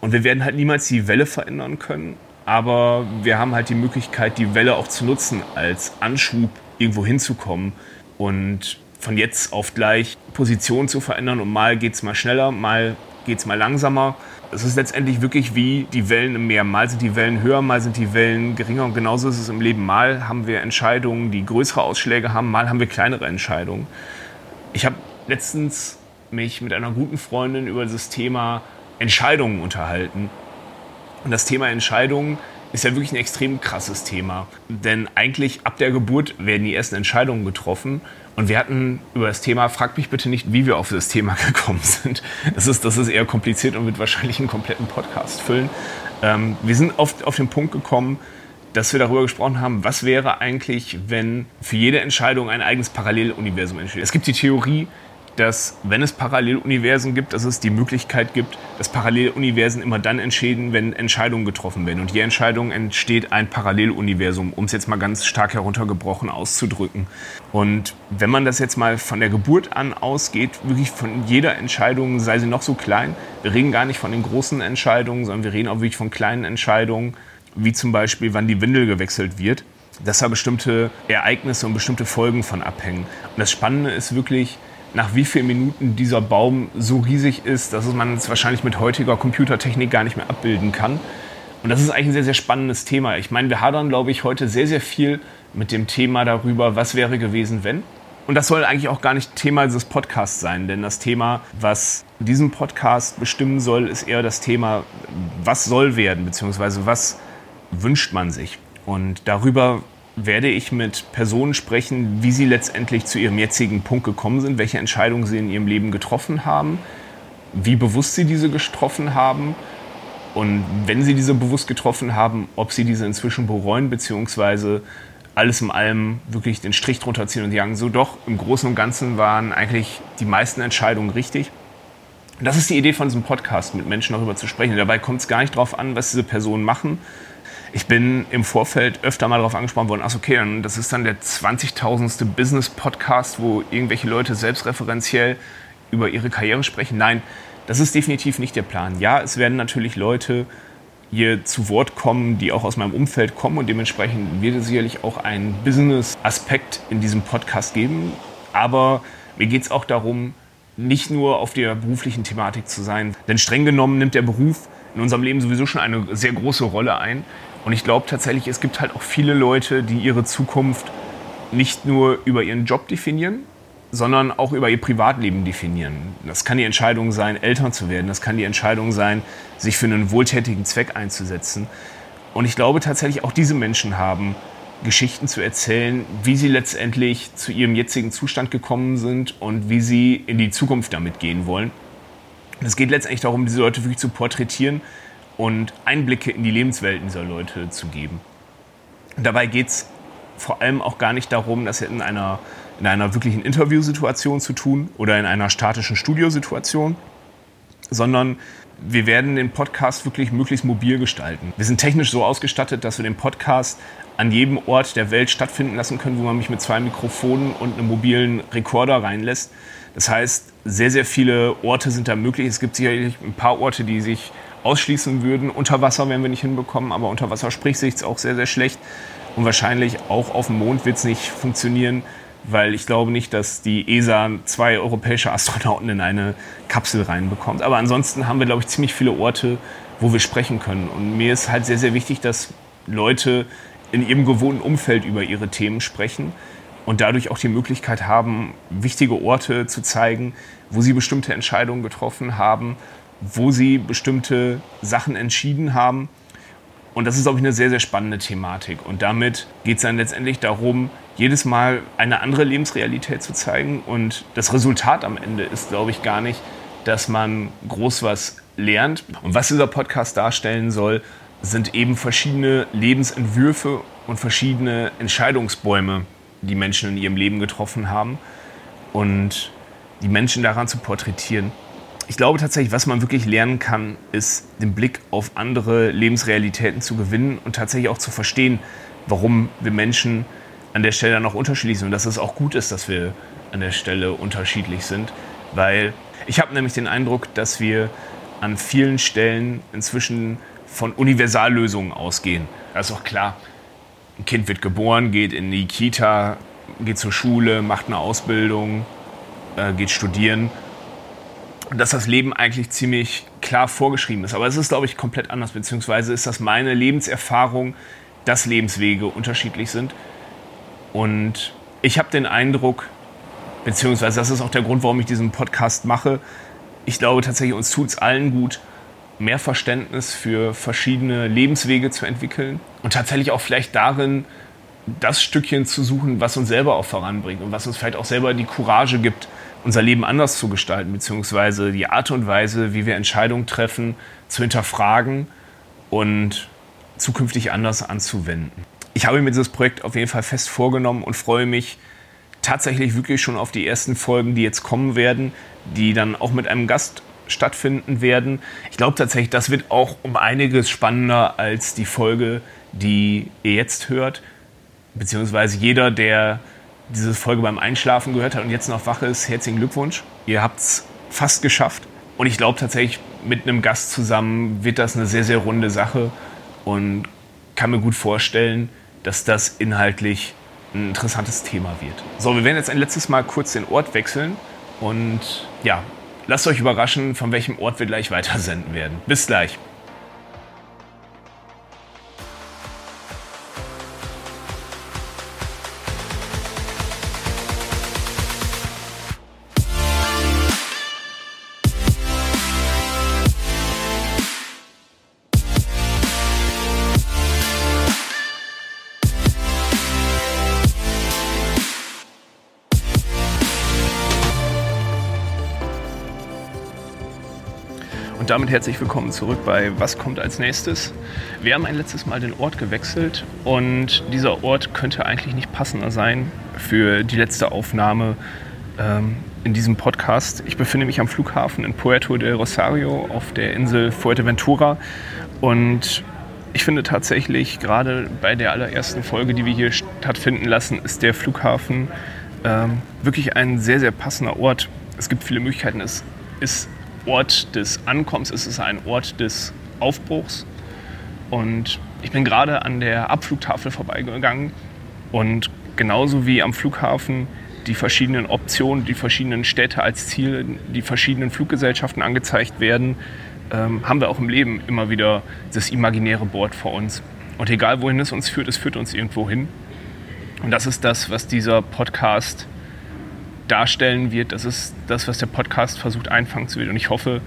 A: und wir werden halt niemals die Welle verändern können, aber wir haben halt die Möglichkeit, die Welle auch zu nutzen als Anschub irgendwo hinzukommen und von jetzt auf gleich Position zu verändern und mal geht es mal schneller, mal geht es mal langsamer es ist letztendlich wirklich wie die Wellen im Meer. Mal sind die Wellen höher, mal sind die Wellen geringer. Und genauso ist es im Leben. Mal haben wir Entscheidungen, die größere Ausschläge haben, mal haben wir kleinere Entscheidungen. Ich habe letztens mich mit einer guten Freundin über dieses Thema Entscheidungen unterhalten. Und das Thema Entscheidungen ist ja wirklich ein extrem krasses Thema. Denn eigentlich ab der Geburt werden die ersten Entscheidungen getroffen. Und wir hatten über das Thema, frag mich bitte nicht, wie wir auf das Thema gekommen sind. Das ist, das ist eher kompliziert und wird wahrscheinlich einen kompletten Podcast füllen. Ähm, wir sind auf, auf den Punkt gekommen, dass wir darüber gesprochen haben, was wäre eigentlich, wenn für jede Entscheidung ein eigenes Paralleluniversum entsteht. Es gibt die Theorie, dass wenn es Paralleluniversen gibt, dass es die Möglichkeit gibt, dass Paralleluniversen immer dann entstehen, wenn Entscheidungen getroffen werden. Und je Entscheidung entsteht ein Paralleluniversum, um es jetzt mal ganz stark heruntergebrochen auszudrücken. Und wenn man das jetzt mal von der Geburt an ausgeht, wirklich von jeder Entscheidung, sei sie noch so klein, wir reden gar nicht von den großen Entscheidungen, sondern wir reden auch wirklich von kleinen Entscheidungen, wie zum Beispiel, wann die Windel gewechselt wird, dass da bestimmte Ereignisse und bestimmte Folgen von abhängen. Und das Spannende ist wirklich, nach wie vielen Minuten dieser Baum so riesig ist, dass man es wahrscheinlich mit heutiger Computertechnik gar nicht mehr abbilden kann. Und das ist eigentlich ein sehr, sehr spannendes Thema. Ich meine, wir hadern, glaube ich, heute sehr, sehr viel mit dem Thema darüber, was wäre gewesen, wenn. Und das soll eigentlich auch gar nicht Thema dieses Podcasts sein, denn das Thema, was diesen Podcast bestimmen soll, ist eher das Thema, was soll werden, beziehungsweise was wünscht man sich. Und darüber werde ich mit Personen sprechen, wie sie letztendlich zu ihrem jetzigen Punkt gekommen sind, welche Entscheidungen sie in ihrem Leben getroffen haben, wie bewusst sie diese getroffen haben und wenn sie diese bewusst getroffen haben, ob sie diese inzwischen bereuen, beziehungsweise alles in allem wirklich den Strich drunter ziehen und sagen, so doch, im Großen und Ganzen waren eigentlich die meisten Entscheidungen richtig. Das ist die Idee von diesem Podcast, mit Menschen darüber zu sprechen. Dabei kommt es gar nicht darauf an, was diese Personen machen, ich bin im Vorfeld öfter mal darauf angesprochen worden, ach okay, das ist dann der 20.000. Business-Podcast, wo irgendwelche Leute selbstreferenziell über ihre Karriere sprechen. Nein, das ist definitiv nicht der Plan. Ja, es werden natürlich Leute hier zu Wort kommen, die auch aus meinem Umfeld kommen und dementsprechend wird es sicherlich auch einen Business-Aspekt in diesem Podcast geben. Aber mir geht es auch darum, nicht nur auf der beruflichen Thematik zu sein. Denn streng genommen nimmt der Beruf in unserem Leben sowieso schon eine sehr große Rolle ein. Und ich glaube tatsächlich, es gibt halt auch viele Leute, die ihre Zukunft nicht nur über ihren Job definieren, sondern auch über ihr Privatleben definieren. Das kann die Entscheidung sein, Eltern zu werden. Das kann die Entscheidung sein, sich für einen wohltätigen Zweck einzusetzen. Und ich glaube tatsächlich, auch diese Menschen haben Geschichten zu erzählen, wie sie letztendlich zu ihrem jetzigen Zustand gekommen sind und wie sie in die Zukunft damit gehen wollen. es geht letztendlich darum, diese Leute wirklich zu porträtieren und Einblicke in die Lebenswelten dieser Leute zu geben. Und dabei geht es vor allem auch gar nicht darum, das in einer, in einer wirklichen Interviewsituation zu tun oder in einer statischen Studiosituation, sondern wir werden den Podcast wirklich möglichst mobil gestalten. Wir sind technisch so ausgestattet, dass wir den Podcast an jedem Ort der Welt stattfinden lassen können, wo man mich mit zwei Mikrofonen und einem mobilen Rekorder reinlässt. Das heißt, sehr, sehr viele Orte sind da möglich. Es gibt sicherlich ein paar Orte, die sich ausschließen würden. Unter Wasser werden wir nicht hinbekommen, aber unter Wasser spricht sich auch sehr, sehr schlecht. Und wahrscheinlich auch auf dem Mond wird es nicht funktionieren, weil ich glaube nicht, dass die ESA zwei europäische Astronauten in eine Kapsel reinbekommt. Aber ansonsten haben wir, glaube ich, ziemlich viele Orte, wo wir sprechen können. Und mir ist halt sehr, sehr wichtig, dass Leute in ihrem gewohnten Umfeld über ihre Themen sprechen und dadurch auch die Möglichkeit haben, wichtige Orte zu zeigen, wo sie bestimmte Entscheidungen getroffen haben, wo sie bestimmte Sachen entschieden haben. Und das ist, glaube ich, eine sehr, sehr spannende Thematik. Und damit geht es dann letztendlich darum, jedes Mal eine andere Lebensrealität zu zeigen. Und das Resultat am Ende ist, glaube ich, gar nicht, dass man groß was lernt. Und was dieser Podcast darstellen soll, sind eben verschiedene Lebensentwürfe und verschiedene Entscheidungsbäume, die Menschen in ihrem Leben getroffen haben und die Menschen daran zu porträtieren. Ich glaube tatsächlich, was man wirklich lernen kann, ist den Blick auf andere Lebensrealitäten zu gewinnen und tatsächlich auch zu verstehen, warum wir Menschen an der Stelle noch unterschiedlich sind und dass es auch gut ist, dass wir an der Stelle unterschiedlich sind, weil ich habe nämlich den Eindruck, dass wir an vielen Stellen inzwischen von Universallösungen ausgehen. Das ist auch klar. Ein Kind wird geboren, geht in die Kita, geht zur Schule, macht eine Ausbildung, äh, geht studieren. Dass das Leben eigentlich ziemlich klar vorgeschrieben ist. Aber es ist, glaube ich, komplett anders. Beziehungsweise ist das meine Lebenserfahrung, dass Lebenswege unterschiedlich sind. Und ich habe den Eindruck, beziehungsweise das ist auch der Grund, warum ich diesen Podcast mache, ich glaube tatsächlich, uns tut es allen gut, mehr Verständnis für verschiedene Lebenswege zu entwickeln und tatsächlich auch vielleicht darin, das Stückchen zu suchen, was uns selber auch voranbringt und was uns vielleicht auch selber die Courage gibt, unser Leben anders zu gestalten, beziehungsweise die Art und Weise, wie wir Entscheidungen treffen, zu hinterfragen und zukünftig anders anzuwenden. Ich habe mir dieses Projekt auf jeden Fall fest vorgenommen und freue mich tatsächlich wirklich schon auf die ersten Folgen, die jetzt kommen werden, die dann auch mit einem Gast stattfinden werden. Ich glaube tatsächlich, das wird auch um einiges spannender als die Folge, die ihr jetzt hört. Beziehungsweise jeder, der diese Folge beim Einschlafen gehört hat und jetzt noch wach ist, herzlichen Glückwunsch. Ihr habt es fast geschafft. Und ich glaube tatsächlich, mit einem Gast zusammen wird das eine sehr, sehr runde Sache und kann mir gut vorstellen, dass das inhaltlich ein interessantes Thema wird. So, wir werden jetzt ein letztes Mal kurz den Ort wechseln und ja, Lasst euch überraschen, von welchem Ort wir gleich weitersenden werden. Bis gleich. Damit herzlich willkommen zurück bei Was kommt als nächstes. Wir haben ein letztes Mal den Ort gewechselt und dieser Ort könnte eigentlich nicht passender sein für die letzte Aufnahme ähm, in diesem Podcast. Ich befinde mich am Flughafen in Puerto del Rosario auf der Insel Fuerteventura und ich finde tatsächlich, gerade bei der allerersten Folge, die wir hier stattfinden lassen, ist der Flughafen ähm, wirklich ein sehr, sehr passender Ort. Es gibt viele Möglichkeiten. Es ist Ort des Ankommens, es ist ein Ort des Aufbruchs. Und ich bin gerade an der Abflugtafel vorbeigegangen und genauso wie am Flughafen die verschiedenen Optionen, die verschiedenen Städte als Ziel, die verschiedenen Fluggesellschaften angezeigt werden, ähm, haben wir auch im Leben immer wieder das imaginäre Board vor uns. Und egal wohin es uns führt, es führt uns irgendwo hin. Und das ist das, was dieser Podcast darstellen wird. Das ist das, was der Podcast versucht einfangen zu werden. Und ich hoffe,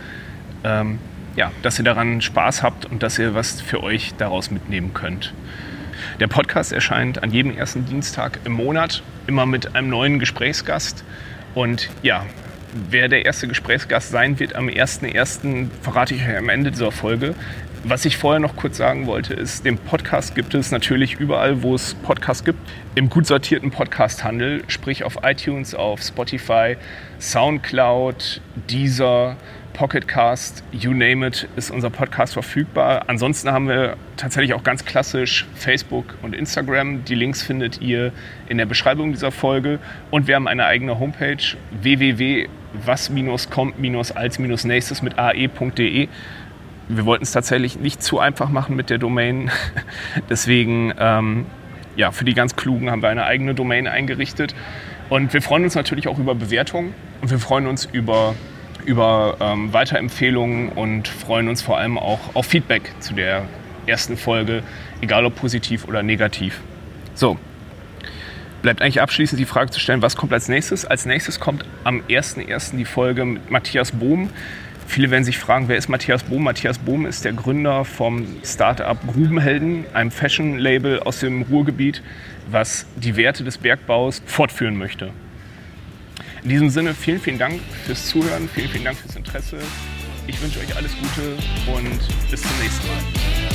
A: ähm, ja, dass ihr daran Spaß habt und dass ihr was für euch daraus mitnehmen könnt. Der Podcast erscheint an jedem ersten Dienstag im Monat, immer mit einem neuen Gesprächsgast. Und ja, wer der erste Gesprächsgast sein wird am 1.1. verrate ich euch am Ende dieser Folge. Was ich vorher noch kurz sagen wollte, ist, den Podcast gibt es natürlich überall, wo es Podcasts gibt. Im gut sortierten Podcast-Handel, sprich auf iTunes, auf Spotify, Soundcloud, Deezer, Pocketcast, you name it, ist unser Podcast verfügbar. Ansonsten haben wir tatsächlich auch ganz klassisch Facebook und Instagram. Die Links findet ihr in der Beschreibung dieser Folge. Und wir haben eine eigene Homepage www.was-kommt-als-nächstes mit ae.de wir wollten es tatsächlich nicht zu einfach machen mit der Domain. Deswegen, ähm, ja, für die ganz Klugen haben wir eine eigene Domain eingerichtet. Und wir freuen uns natürlich auch über Bewertungen und wir freuen uns über, über ähm, Weiterempfehlungen und freuen uns vor allem auch auf Feedback zu der ersten Folge, egal ob positiv oder negativ. So, bleibt eigentlich abschließend die Frage zu stellen, was kommt als nächstes? Als nächstes kommt am 1.1. die Folge mit Matthias Bohm. Viele werden sich fragen, wer ist Matthias Bohm? Matthias Bohm ist der Gründer vom Startup Grubenhelden, einem Fashion-Label aus dem Ruhrgebiet, was die Werte des Bergbaus fortführen möchte. In diesem Sinne, vielen, vielen Dank fürs Zuhören, vielen, vielen Dank fürs Interesse. Ich wünsche euch alles Gute und bis zum nächsten Mal.